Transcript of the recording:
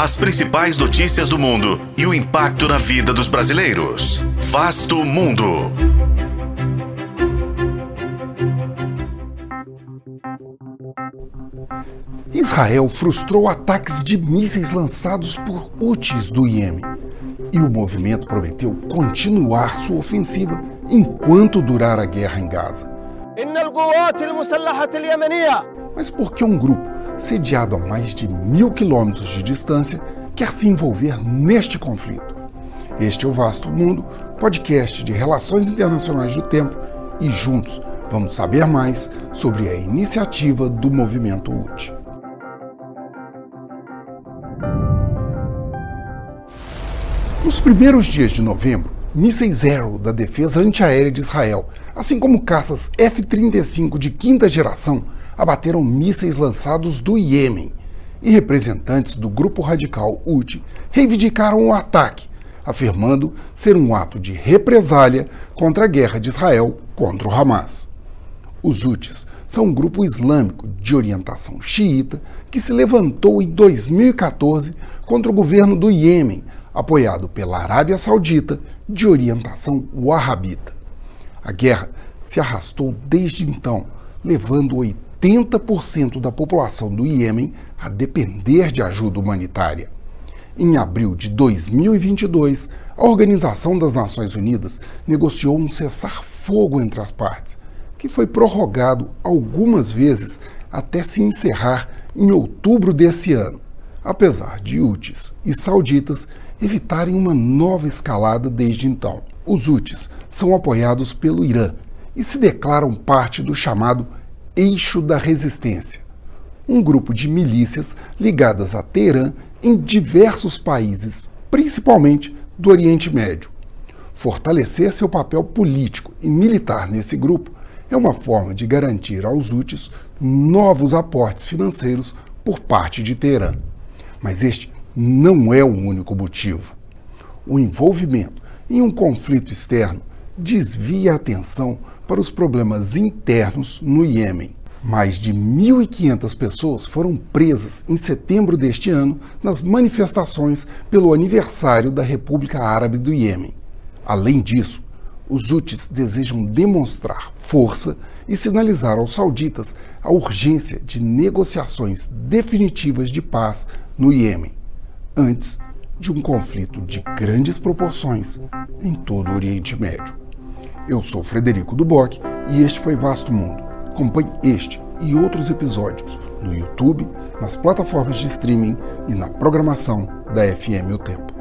As principais notícias do mundo e o impacto na vida dos brasileiros. Vasto Mundo. Israel frustrou ataques de mísseis lançados por Houthis do Iêmen. E o movimento prometeu continuar sua ofensiva enquanto durar a guerra em Gaza. Mas por que um grupo sediado a mais de mil quilômetros de distância quer se envolver neste conflito? Este é o Vasto Mundo, podcast de Relações Internacionais do Tempo, e juntos vamos saber mais sobre a iniciativa do movimento Houthi. Nos primeiros dias de novembro, mísseis Arrow da defesa antiaérea de Israel, assim como caças F-35 de quinta geração, abateram mísseis lançados do Iêmen. E representantes do grupo radical Houthi reivindicaram o ataque, afirmando ser um ato de represália contra a guerra de Israel contra o Hamas. Os Houthis são um grupo islâmico de orientação xiita que se levantou em 2014 contra o governo do Iêmen apoiado pela Arábia Saudita, de orientação wahhabita. A guerra se arrastou desde então, levando 80% da população do Iêmen a depender de ajuda humanitária. Em abril de 2022, a Organização das Nações Unidas negociou um cessar-fogo entre as partes, que foi prorrogado algumas vezes até se encerrar em outubro desse ano, apesar de Houthis e sauditas evitarem uma nova escalada desde então. Os Houthis são apoiados pelo Irã e se declaram parte do chamado Eixo da Resistência, um grupo de milícias ligadas a Teherã em diversos países, principalmente do Oriente Médio. Fortalecer seu papel político e militar nesse grupo é uma forma de garantir aos Houthis novos aportes financeiros por parte de Teherã. Mas este não é o único motivo. O envolvimento em um conflito externo desvia a atenção para os problemas internos no Iêmen. Mais de 1.500 pessoas foram presas em setembro deste ano nas manifestações pelo aniversário da República Árabe do Iêmen. Além disso, os Houthis desejam demonstrar força e sinalizar aos sauditas a urgência de negociações definitivas de paz no Iêmen antes de um conflito de grandes proporções em todo o Oriente Médio. Eu sou Frederico Duboc e este foi Vasto Mundo. Acompanhe este e outros episódios no YouTube, nas plataformas de streaming e na programação da FM O Tempo.